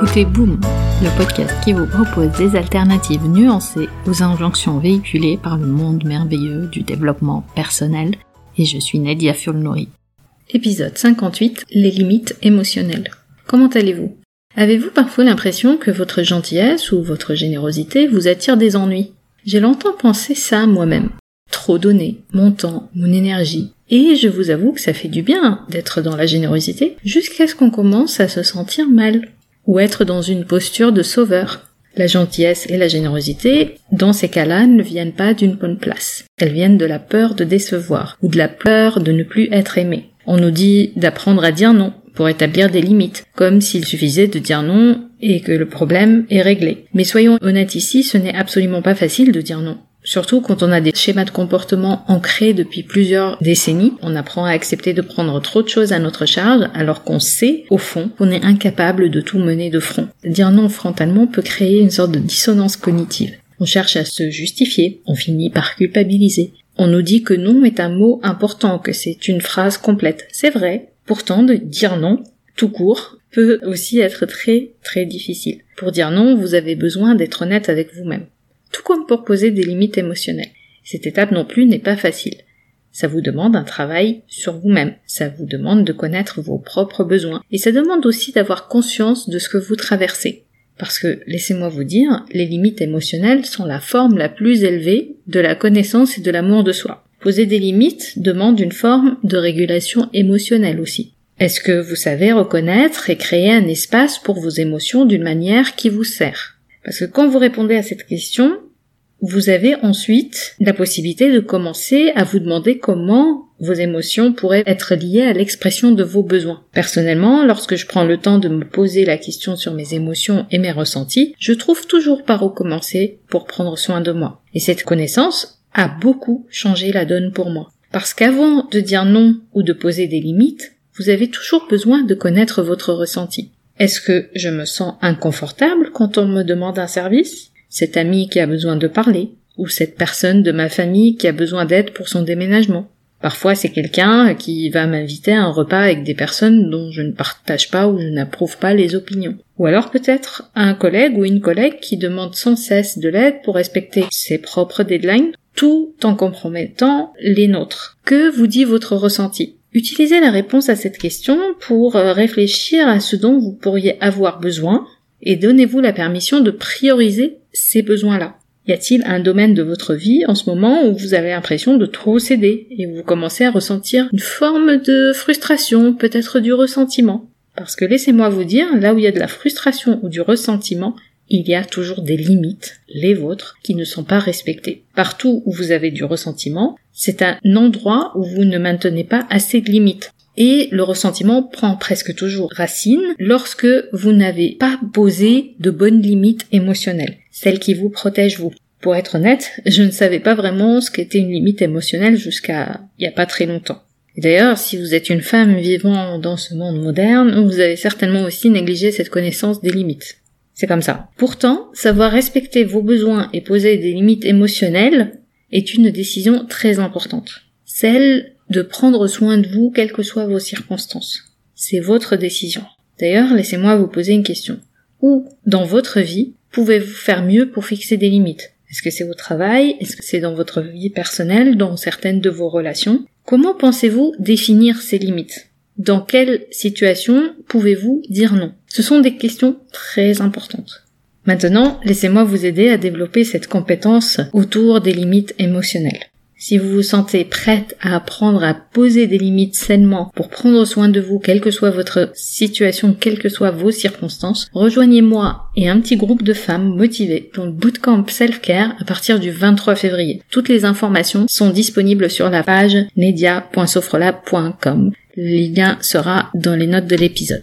écoutez Boom, le podcast qui vous propose des alternatives nuancées aux injonctions véhiculées par le monde merveilleux du développement personnel. Et je suis Nadia Fulnori. Épisode 58, les limites émotionnelles. Comment allez-vous? Avez-vous parfois l'impression que votre gentillesse ou votre générosité vous attire des ennuis? J'ai longtemps pensé ça moi-même. Trop donner, mon temps, mon énergie. Et je vous avoue que ça fait du bien d'être dans la générosité jusqu'à ce qu'on commence à se sentir mal ou être dans une posture de sauveur. La gentillesse et la générosité, dans ces cas-là, ne viennent pas d'une bonne place. Elles viennent de la peur de décevoir ou de la peur de ne plus être aimé. On nous dit d'apprendre à dire non pour établir des limites, comme s'il suffisait de dire non et que le problème est réglé. Mais soyons honnêtes ici, ce n'est absolument pas facile de dire non. Surtout quand on a des schémas de comportement ancrés depuis plusieurs décennies, on apprend à accepter de prendre trop de choses à notre charge alors qu'on sait, au fond, qu'on est incapable de tout mener de front. Dire non frontalement peut créer une sorte de dissonance cognitive. On cherche à se justifier, on finit par culpabiliser. On nous dit que non est un mot important, que c'est une phrase complète. C'est vrai. Pourtant, de dire non, tout court, peut aussi être très très difficile. Pour dire non, vous avez besoin d'être honnête avec vous-même tout comme pour poser des limites émotionnelles. Cette étape non plus n'est pas facile. Ça vous demande un travail sur vous-même, ça vous demande de connaître vos propres besoins, et ça demande aussi d'avoir conscience de ce que vous traversez. Parce que, laissez-moi vous dire, les limites émotionnelles sont la forme la plus élevée de la connaissance et de l'amour de soi. Poser des limites demande une forme de régulation émotionnelle aussi. Est-ce que vous savez reconnaître et créer un espace pour vos émotions d'une manière qui vous sert? Parce que quand vous répondez à cette question, vous avez ensuite la possibilité de commencer à vous demander comment vos émotions pourraient être liées à l'expression de vos besoins. Personnellement, lorsque je prends le temps de me poser la question sur mes émotions et mes ressentis, je trouve toujours par où commencer pour prendre soin de moi. Et cette connaissance a beaucoup changé la donne pour moi. Parce qu'avant de dire non ou de poser des limites, vous avez toujours besoin de connaître votre ressenti. Est-ce que je me sens inconfortable quand on me demande un service? Cet ami qui a besoin de parler Ou cette personne de ma famille qui a besoin d'aide pour son déménagement? Parfois c'est quelqu'un qui va m'inviter à un repas avec des personnes dont je ne partage pas ou je n'approuve pas les opinions. Ou alors peut-être un collègue ou une collègue qui demande sans cesse de l'aide pour respecter ses propres deadlines tout en compromettant les nôtres. Que vous dit votre ressenti? Utilisez la réponse à cette question pour euh, réfléchir à ce dont vous pourriez avoir besoin et donnez-vous la permission de prioriser ces besoins-là. Y a-t-il un domaine de votre vie en ce moment où vous avez l'impression de trop céder et vous commencez à ressentir une forme de frustration, peut-être du ressentiment? Parce que laissez-moi vous dire, là où il y a de la frustration ou du ressentiment, il y a toujours des limites, les vôtres, qui ne sont pas respectées. Partout où vous avez du ressentiment, c'est un endroit où vous ne maintenez pas assez de limites. Et le ressentiment prend presque toujours racine lorsque vous n'avez pas posé de bonnes limites émotionnelles, celles qui vous protègent vous. Pour être honnête, je ne savais pas vraiment ce qu'était une limite émotionnelle jusqu'à il n'y a pas très longtemps. D'ailleurs, si vous êtes une femme vivant dans ce monde moderne, vous avez certainement aussi négligé cette connaissance des limites. C'est comme ça. Pourtant, savoir respecter vos besoins et poser des limites émotionnelles est une décision très importante. Celle de prendre soin de vous quelles que soient vos circonstances. C'est votre décision. D'ailleurs, laissez-moi vous poser une question. Où, dans votre vie, pouvez-vous faire mieux pour fixer des limites? Est-ce que c'est au travail? Est-ce que c'est dans votre vie personnelle, dans certaines de vos relations? Comment pensez-vous définir ces limites? Dans quelle situation pouvez-vous dire non? Ce sont des questions très importantes. Maintenant, laissez-moi vous aider à développer cette compétence autour des limites émotionnelles. Si vous vous sentez prête à apprendre à poser des limites sainement pour prendre soin de vous, quelle que soit votre situation, quelles que soient vos circonstances, rejoignez-moi et un petit groupe de femmes motivées dans le bootcamp self-care à partir du 23 février. Toutes les informations sont disponibles sur la page nedia.sofrelab.com. Le lien sera dans les notes de l'épisode.